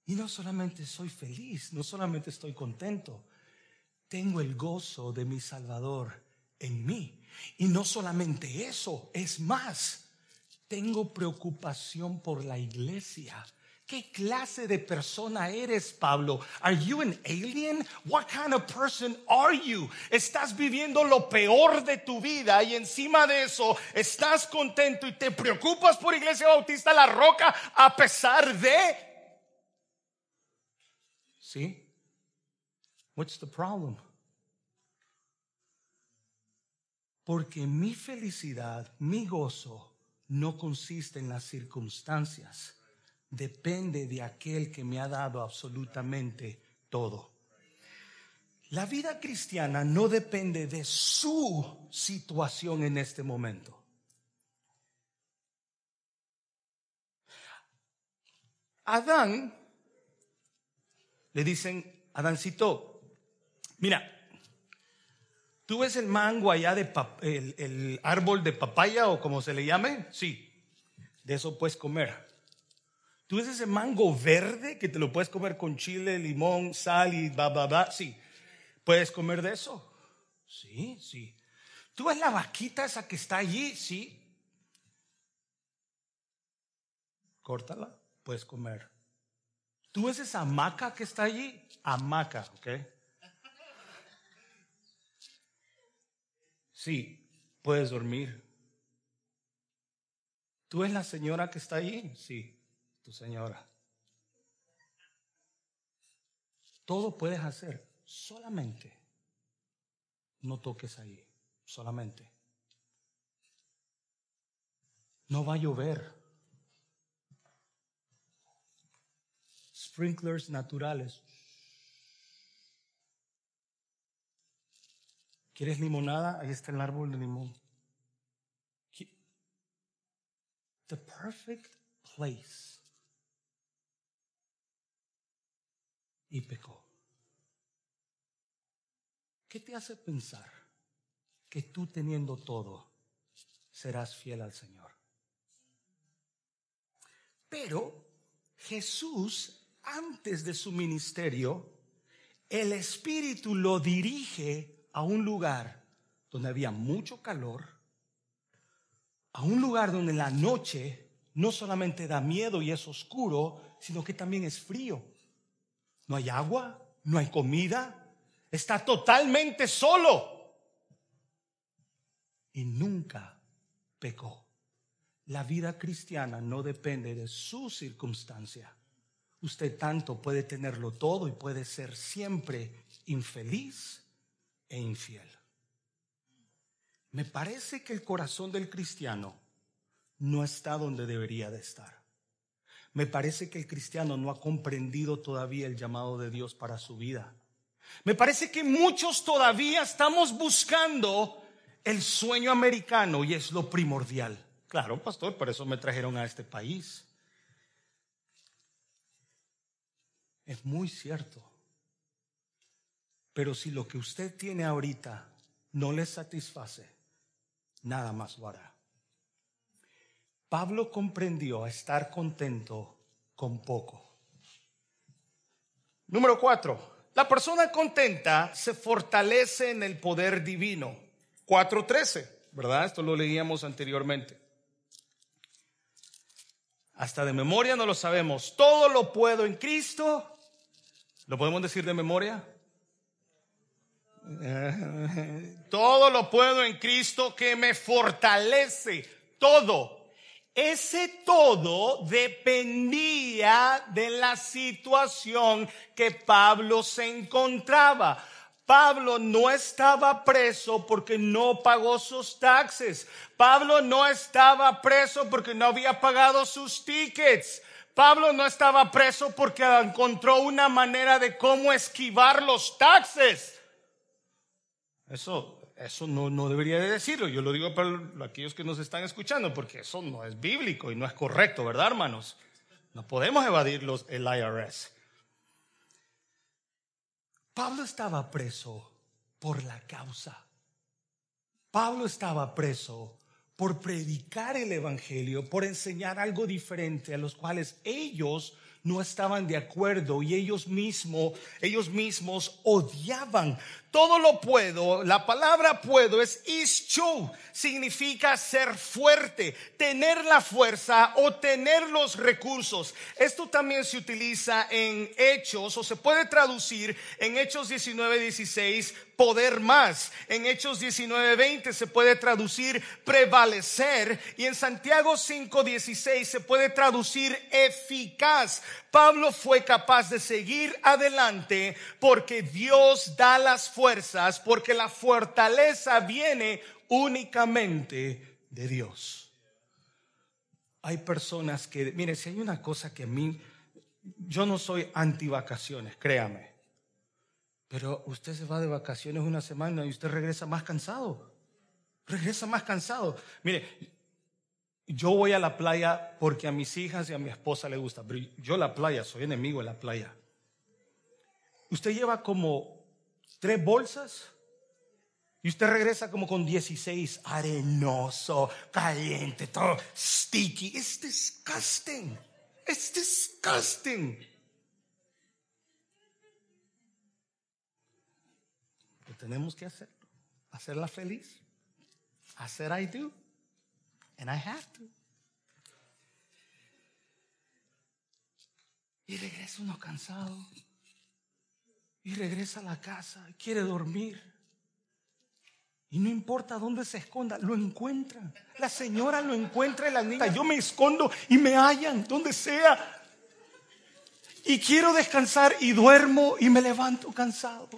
Y no solamente soy feliz, no solamente estoy contento, tengo el gozo de mi Salvador en mí. Y no solamente eso, es más, tengo preocupación por la iglesia. ¿Qué clase de persona eres, Pablo? Are you an alien? What kind of person are you? Estás viviendo lo peor de tu vida y encima de eso estás contento y te preocupas por Iglesia Bautista La Roca a pesar de ¿Sí? What's the problem? Porque mi felicidad, mi gozo, no consiste en las circunstancias. Depende de aquel que me ha dado absolutamente todo. La vida cristiana no depende de su situación en este momento. Adán, le dicen, Adancito, mira, ¿Tú ves el mango allá de el, árbol de papaya o como se le llame? Sí, de eso puedes comer. ¿Tú ves ese mango verde que te lo puedes comer con chile, limón, sal y bla, bla, bla? Sí, ¿puedes comer de eso? Sí, sí. ¿Tú ves la vaquita esa que está allí? Sí. Córtala, puedes comer. ¿Tú ves esa hamaca que está allí? Hamaca, ¿ok? Sí, puedes dormir. ¿Tú es la señora que está ahí? Sí, tu señora. Todo puedes hacer, solamente no toques ahí, solamente. No va a llover. Sprinklers naturales. ¿Quieres limonada? Ahí está el árbol de limón. The perfect place. Y pecó. ¿Qué te hace pensar que tú teniendo todo serás fiel al Señor? Pero Jesús, antes de su ministerio, el Espíritu lo dirige a un lugar donde había mucho calor, a un lugar donde la noche no solamente da miedo y es oscuro, sino que también es frío. No hay agua, no hay comida, está totalmente solo. Y nunca pecó. La vida cristiana no depende de su circunstancia. Usted tanto puede tenerlo todo y puede ser siempre infeliz e infiel. Me parece que el corazón del cristiano no está donde debería de estar. Me parece que el cristiano no ha comprendido todavía el llamado de Dios para su vida. Me parece que muchos todavía estamos buscando el sueño americano y es lo primordial. Claro, pastor, por eso me trajeron a este país. Es muy cierto. Pero si lo que usted tiene ahorita no le satisface, nada más lo hará. Pablo comprendió estar contento con poco. Número cuatro, la persona contenta se fortalece en el poder divino. 4.13, ¿verdad? Esto lo leíamos anteriormente. Hasta de memoria no lo sabemos. Todo lo puedo en Cristo. ¿Lo podemos decir de memoria? *laughs* Todo lo puedo en Cristo que me fortalece. Todo. Ese todo dependía de la situación que Pablo se encontraba. Pablo no estaba preso porque no pagó sus taxes. Pablo no estaba preso porque no había pagado sus tickets. Pablo no estaba preso porque encontró una manera de cómo esquivar los taxes. Eso, eso no, no debería de decirlo. Yo lo digo para aquellos que nos están escuchando porque eso no es bíblico y no es correcto, ¿verdad, hermanos? No podemos evadir los, el IRS. Pablo estaba preso por la causa. Pablo estaba preso por predicar el Evangelio, por enseñar algo diferente a los cuales ellos no estaban de acuerdo y ellos mismos, ellos mismos odiaban. Todo lo puedo, la palabra puedo es ischu, significa ser fuerte, tener la fuerza o tener los recursos. Esto también se utiliza en Hechos o se puede traducir en Hechos 19, 16 poder más. En Hechos 19:20 se puede traducir prevalecer y en Santiago 5:16 se puede traducir eficaz. Pablo fue capaz de seguir adelante porque Dios da las fuerzas, porque la fortaleza viene únicamente de Dios. Hay personas que, mire, si hay una cosa que a mí, yo no soy anti vacaciones, créame. Pero usted se va de vacaciones una semana y usted regresa más cansado. Regresa más cansado. Mire, yo voy a la playa porque a mis hijas y a mi esposa le gusta, pero yo la playa, soy enemigo de la playa. Usted lleva como tres bolsas y usted regresa como con 16, arenoso, caliente, todo sticky. Es disgusting. Es disgusting. tenemos que hacerlo. Hacerla feliz. Hacer I do. And I have to. Y regresa uno cansado. Y regresa a la casa. Quiere dormir. Y no importa dónde se esconda, lo encuentran. La señora lo encuentra y la niña. Yo me escondo y me hallan donde sea. Y quiero descansar y duermo y me levanto cansado.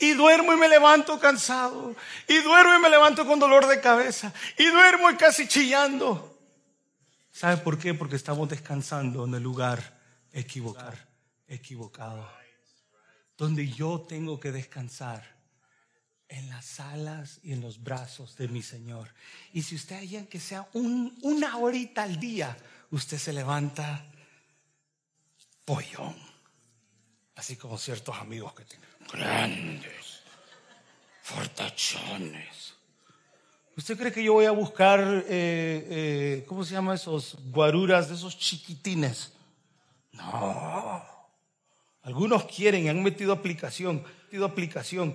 Y duermo y me levanto cansado. Y duermo y me levanto con dolor de cabeza. Y duermo y casi chillando. ¿Sabe por qué? Porque estamos descansando en el lugar equivocado. equivocado. Donde yo tengo que descansar en las alas y en los brazos de mi Señor. Y si usted hay que sea una horita al día, usted se levanta pollón. Así como ciertos amigos que tengo grandes, fortachones. ¿Usted cree que yo voy a buscar, eh, eh, ¿cómo se llama esos guaruras de esos chiquitines? No. Algunos quieren, han metido aplicación, metido aplicación.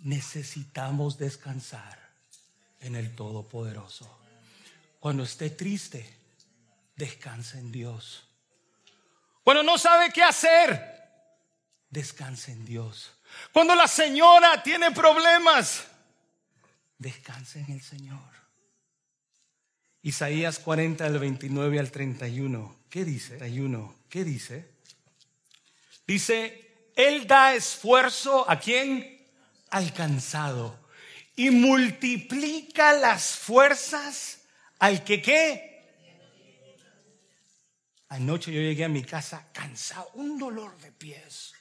Necesitamos descansar en el Todopoderoso. Cuando esté triste, descansa en Dios. Cuando no sabe qué hacer, descansa en Dios. Cuando la señora tiene problemas, descansa en el Señor. Isaías 40, del 29 al 31. ¿Qué dice? ¿Qué dice? Dice, Él da esfuerzo a quien? Alcanzado. Y multiplica las fuerzas al que qué? Anoche yo llegué a mi casa cansado, un dolor de pies.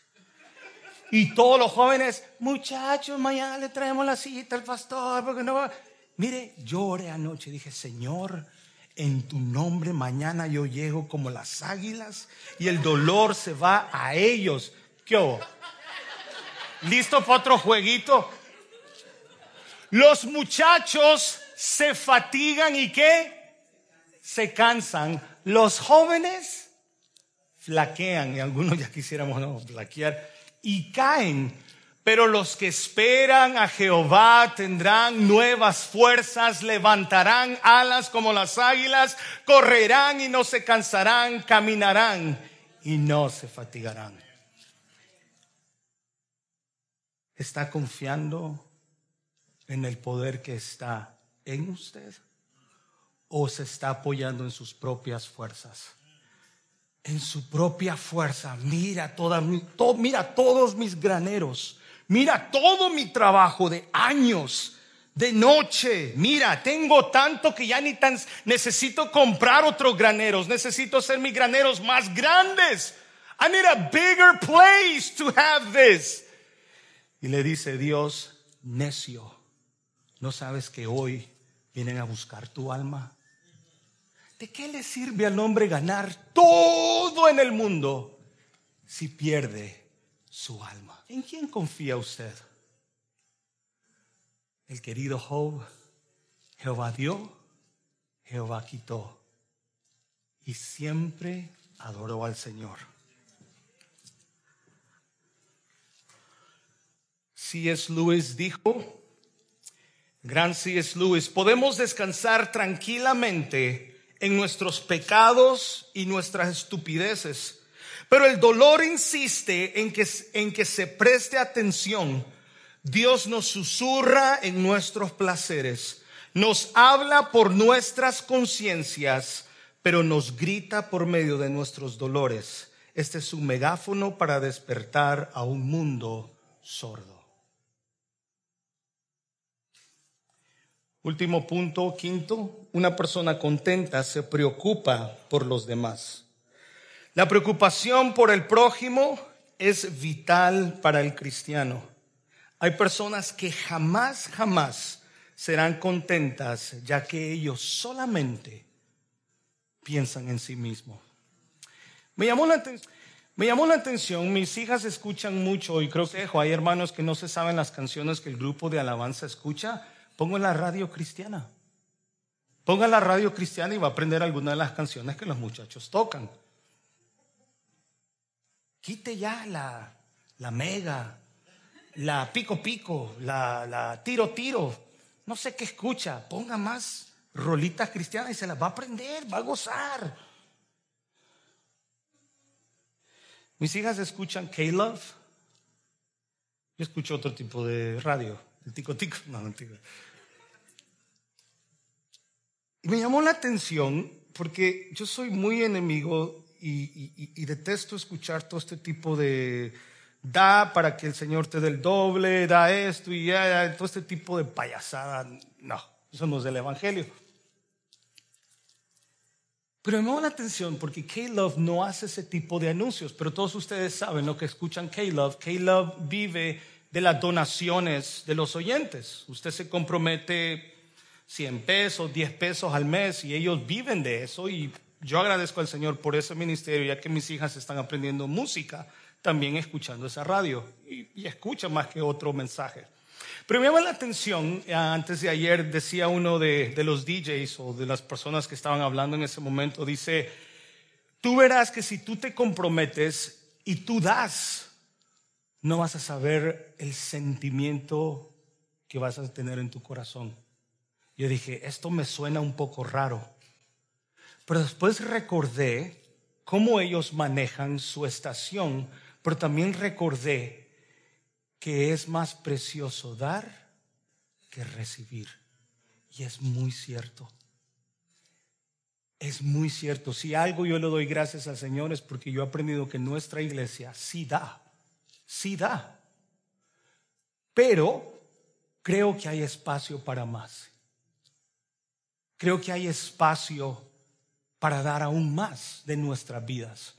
Y todos los jóvenes, muchachos, mañana le traemos la cita al pastor, porque no va. Mire, lloré anoche, dije, Señor, en tu nombre mañana yo llego como las águilas y el dolor se va a ellos. ¿Qué ¿Listo para otro jueguito? Los muchachos se fatigan y qué? Se cansan los jóvenes flaquean, y algunos ya quisiéramos no flaquear, y caen. Pero los que esperan a Jehová tendrán nuevas fuerzas, levantarán alas como las águilas, correrán y no se cansarán, caminarán y no se fatigarán. ¿Está confiando en el poder que está en usted? ¿O se está apoyando en sus propias fuerzas? En su propia fuerza. Mira, toda, mira todos mis graneros. Mira todo mi trabajo de años, de noche. Mira, tengo tanto que ya ni tan necesito comprar otros graneros. Necesito hacer mis graneros más grandes. I need a bigger place to have this. Y le dice Dios, necio, ¿no sabes que hoy vienen a buscar tu alma? ¿De qué le sirve al hombre ganar todo en el mundo si pierde su alma? ¿En quién confía usted? El querido Job, Jehová dio, Jehová quitó. Y siempre adoró al Señor. C.S. Lewis dijo, gran C.S. Lewis, podemos descansar tranquilamente en nuestros pecados y nuestras estupideces, pero el dolor insiste en que, en que se preste atención. Dios nos susurra en nuestros placeres, nos habla por nuestras conciencias, pero nos grita por medio de nuestros dolores. Este es un megáfono para despertar a un mundo sordo. Último punto, quinto, una persona contenta se preocupa por los demás. La preocupación por el prójimo es vital para el cristiano. Hay personas que jamás, jamás serán contentas ya que ellos solamente piensan en sí mismos. Me llamó la atención. Me llamó la atención, mis hijas escuchan mucho y creo que hay hermanos que no se saben las canciones que el grupo de alabanza escucha Pongo la radio cristiana. Ponga la radio cristiana y va a aprender algunas de las canciones que los muchachos tocan. Quite ya la, la mega, la pico pico, la, la tiro tiro. No sé qué escucha. Ponga más rolitas cristianas y se las va a aprender, va a gozar. Mis hijas escuchan K-Love. Yo escucho otro tipo de radio, el tico tico. No, tico. Y me llamó la atención porque yo soy muy enemigo y, detesto escuchar todo este tipo de da para que el Señor te dé el doble, da esto y ya, todo este tipo de payasada. No, eso no es del Evangelio. Pero me llamó la atención porque K-Love no hace ese tipo de anuncios, pero todos ustedes saben lo que escuchan K-Love. K-Love vive de las donaciones de los oyentes. Usted se compromete 100 pesos, 10 pesos al mes y ellos viven de eso y yo agradezco al Señor por ese ministerio ya que mis hijas están aprendiendo música también escuchando esa radio y, escuchan más que otro mensaje. Pero me llama la atención, eh, antes de ayer decía uno de los DJs o de las personas que estaban hablando en ese momento, dice, tú verás que si tú te comprometes y tú das, no vas a saber el sentimiento que vas a tener en tu corazón. Yo dije, esto me suena un poco raro. Pero después recordé cómo ellos manejan su estación, pero también recordé que es más precioso dar que recibir. Y es muy cierto. Es muy cierto. Si algo yo le doy gracias al Señor es porque yo he aprendido que nuestra iglesia sí da, sí da. Pero creo que hay espacio para más creo que hay espacio para dar aún más de nuestras vidas.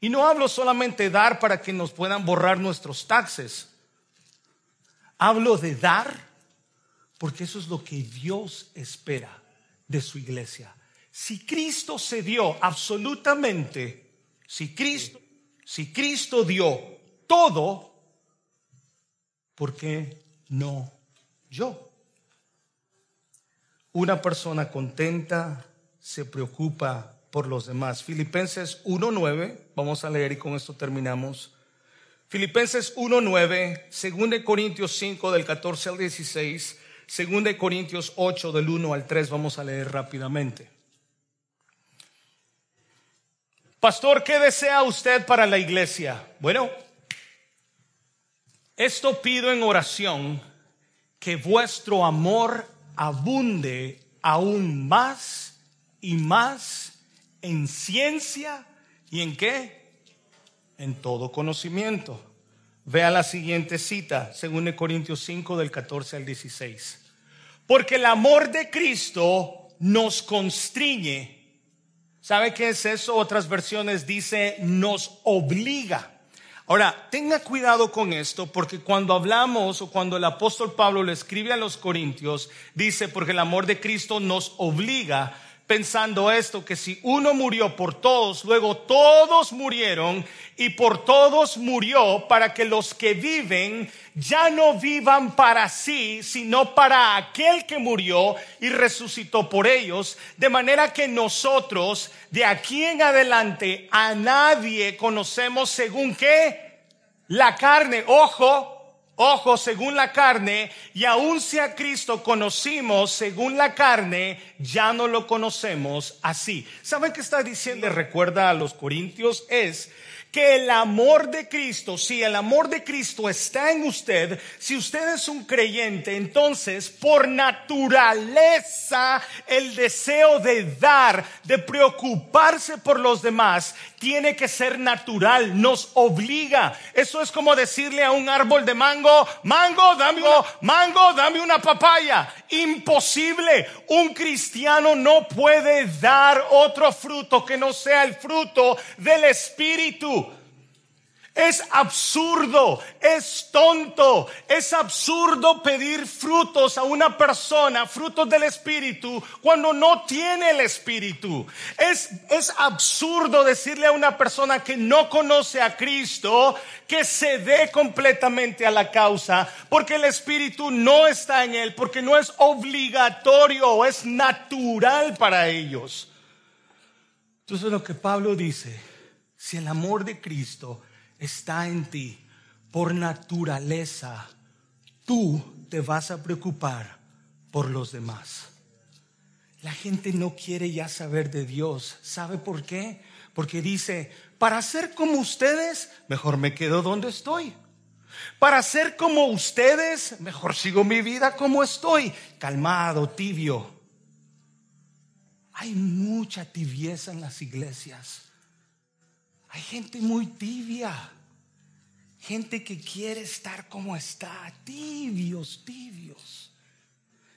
Y no hablo solamente dar para que nos puedan borrar nuestros taxes. Hablo de dar porque eso es lo que Dios espera de su iglesia. Si Cristo se dio absolutamente, si Cristo, si Cristo dio todo, ¿por qué no yo? Una persona contenta se preocupa por los demás. Filipenses 1.9, vamos a leer y con esto terminamos. Filipenses 1.9, 2 Corintios 5 del 14 al 16, 2 Corintios 8 del 1 al 3, vamos a leer rápidamente. Pastor, ¿qué desea usted para la iglesia? Bueno, esto pido en oración, que vuestro amor abunde aún más y más en ciencia y en qué? En todo conocimiento. Vea la siguiente cita, según Corintios 5 del 14 al 16. Porque el amor de Cristo nos constriñe. ¿Sabe qué es eso? Otras versiones dice nos obliga Ahora, tenga cuidado con esto porque cuando hablamos o cuando el apóstol Pablo le escribe a los corintios, dice, porque el amor de Cristo nos obliga, pensando esto, que si uno murió por todos, luego todos murieron y por todos murió para que los que viven ya no vivan para sí, sino para aquel que murió y resucitó por ellos, de manera que nosotros de aquí en adelante a nadie conocemos según qué la carne, ojo, ojo, según la carne, y aun si a Cristo conocimos según la carne, ya no lo conocemos así. ¿Saben qué está diciendo? Recuerda a los corintios, es que el amor de Cristo, si el amor de Cristo está en usted, si usted es un creyente, entonces por naturaleza el deseo de dar, de preocuparse por los demás, tiene que ser natural, nos obliga. Eso es como decirle a un árbol de mango, mango, dame una, mango, dame una papaya. Imposible. Un cristiano no puede dar otro fruto que no sea el fruto del Espíritu. Es absurdo, es tonto, es absurdo pedir frutos a una persona, frutos del Espíritu, cuando no tiene el Espíritu. Es, es absurdo decirle a una persona que no conoce a Cristo que se dé completamente a la causa, porque el Espíritu no está en él, porque no es obligatorio, es natural para ellos. Entonces lo que Pablo dice, si el amor de Cristo está en ti, por naturaleza, tú te vas a preocupar por los demás. La gente no quiere ya saber de Dios. ¿Sabe por qué? Porque dice, para ser como ustedes, mejor me quedo donde estoy. Para ser como ustedes, mejor sigo mi vida como estoy, calmado, tibio. Hay mucha tibieza en las iglesias. Hay gente muy tibia. Gente que quiere estar como está. Tibios, tibios.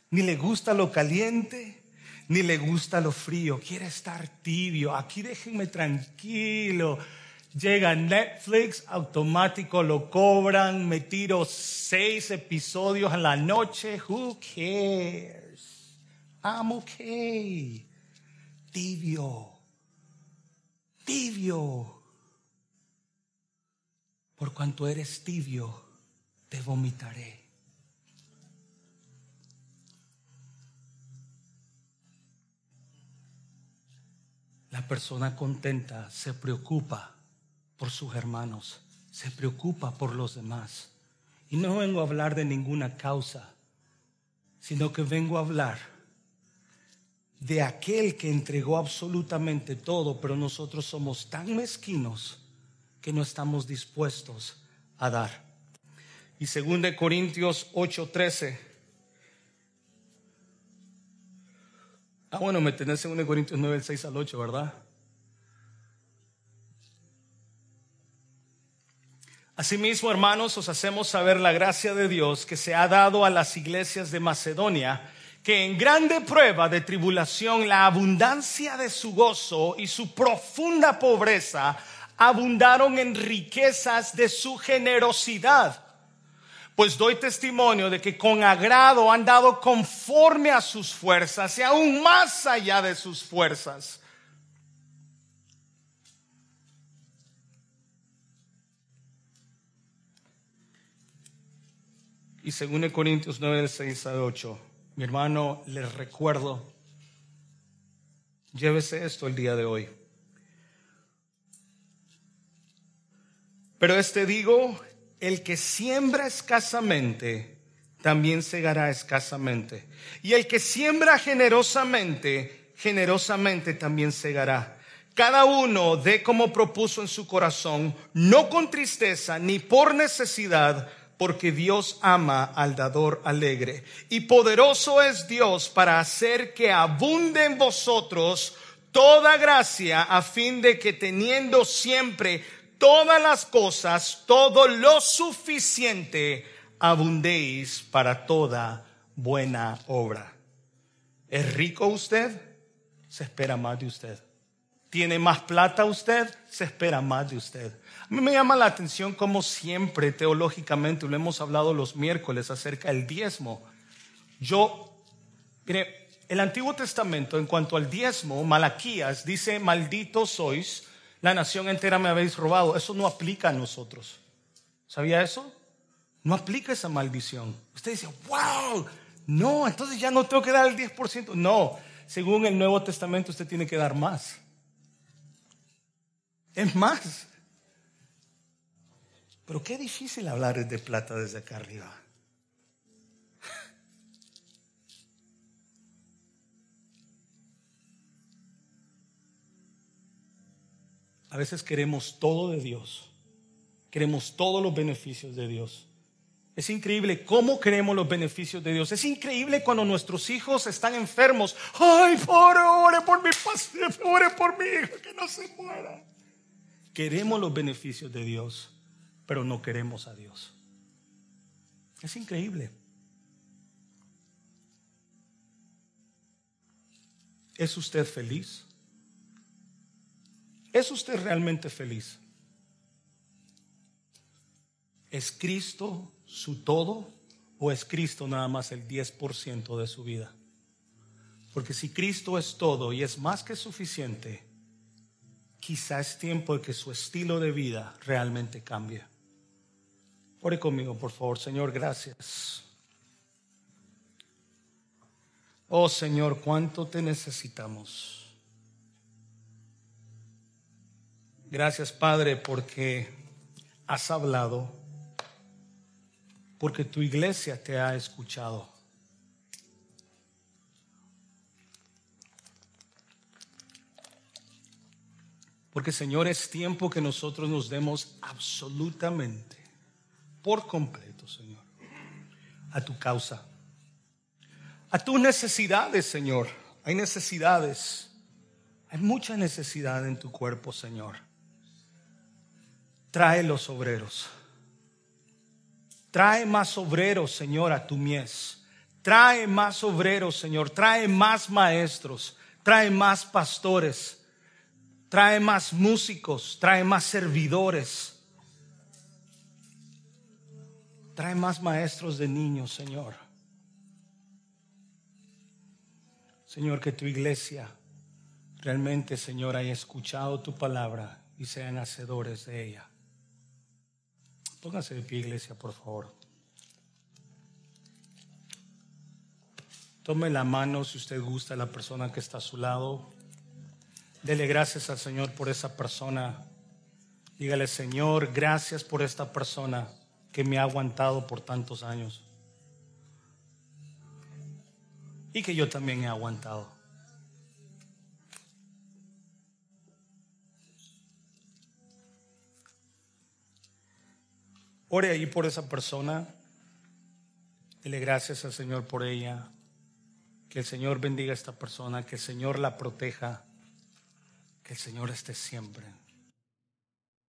Ni le gusta lo caliente, ni le gusta lo frío. Quiere estar tibio. Aquí déjenme tranquilo. Llega Netflix, automático lo cobran, me tiro seis episodios en la noche. Who cares? I'm okay. Tibio. Tibio por cuanto eres tibio, te vomitaré. La persona contenta se preocupa por sus hermanos, se preocupa por los demás. Y no vengo a hablar de ninguna causa, sino que vengo a hablar de aquel que entregó absolutamente todo, pero nosotros somos tan mezquinos que no estamos dispuestos a dar. Y 2 Corintios 8:13. Ah, bueno, me tenés 2 Corintios 9, el 6 al 8, ¿verdad? Asimismo, hermanos, os hacemos saber la gracia de Dios que se ha dado a las iglesias de Macedonia, que en grande prueba de tribulación la abundancia de su gozo y su profunda pobreza abundaron en riquezas de su generosidad. Pues doy testimonio de que con agrado han dado conforme a sus fuerzas y aún más allá de sus fuerzas. Y según Corintios 9, 6 a 8, mi hermano, les recuerdo Llévese esto el día de hoy. Pero este digo, el que siembra escasamente, también segará escasamente. Y el que siembra generosamente, generosamente también segará. Cada uno dé como propuso en su corazón, no con tristeza ni por necesidad, porque Dios ama al dador alegre. Y poderoso es Dios para hacer que abunde en vosotros toda gracia, a fin de que teniendo siempre todas las cosas, todo lo suficiente, abundéis para toda buena obra. ¿Es rico usted? Se espera más de usted. ¿Tiene más plata usted? Se espera más de usted. A mí me llama la atención como siempre teológicamente, lo hemos hablado los miércoles acerca del diezmo. Yo, mire, el Antiguo Testamento en cuanto al diezmo, Malaquías dice, maldito sois la nación entera me habéis robado. Eso no aplica a nosotros. ¿Sabía eso? No aplica esa maldición. Usted dice, wow, no, entonces ya no tengo que dar el 10%. No, según el Nuevo Testamento usted tiene que dar más. Es más. Pero qué difícil hablar de plata desde acá arriba. A veces queremos todo de Dios. Queremos todos los beneficios de Dios. Es increíble cómo queremos los beneficios de Dios. Es increíble cuando nuestros hijos están enfermos. Ay, ore por mi paciente, ore por mi hijo, que no se muera. Queremos los beneficios de Dios, pero no queremos a Dios. Es increíble. ¿Es usted feliz? ¿Es usted realmente feliz? ¿Es Cristo su todo o es Cristo nada más el 10% de su vida? Porque si Cristo es todo y es más que suficiente, quizá es tiempo de que su estilo de vida realmente cambie. Ore conmigo, por favor, Señor, gracias. Oh Señor, cuánto te necesitamos. Gracias, Padre, porque has hablado, porque tu iglesia te ha escuchado. Porque, Señor, es tiempo que nosotros nos demos absolutamente, por completo, Señor, a tu causa, a tus necesidades, Señor. Hay necesidades, hay mucha necesidad en tu cuerpo, Señor. Trae los obreros. Trae más obreros, Señor, a tu mies. Trae más obreros, Señor. Trae más maestros. Trae más pastores. Trae más músicos. Trae más servidores. Trae más maestros de niños, Señor. Señor, que tu iglesia realmente, Señor, haya escuchado tu palabra y sean hacedores de ella. Póngase de pie, iglesia, por favor. Tome la mano si usted gusta la persona que está a su lado. Dele gracias al Señor por esa persona. Dígale, Señor, gracias por esta persona que me ha aguantado por tantos años. Y que yo también he aguantado. Ore ahí por esa persona. Dele gracias al Señor por ella. Que el Señor bendiga a esta persona, que el Señor la proteja, que el Señor esté siempre.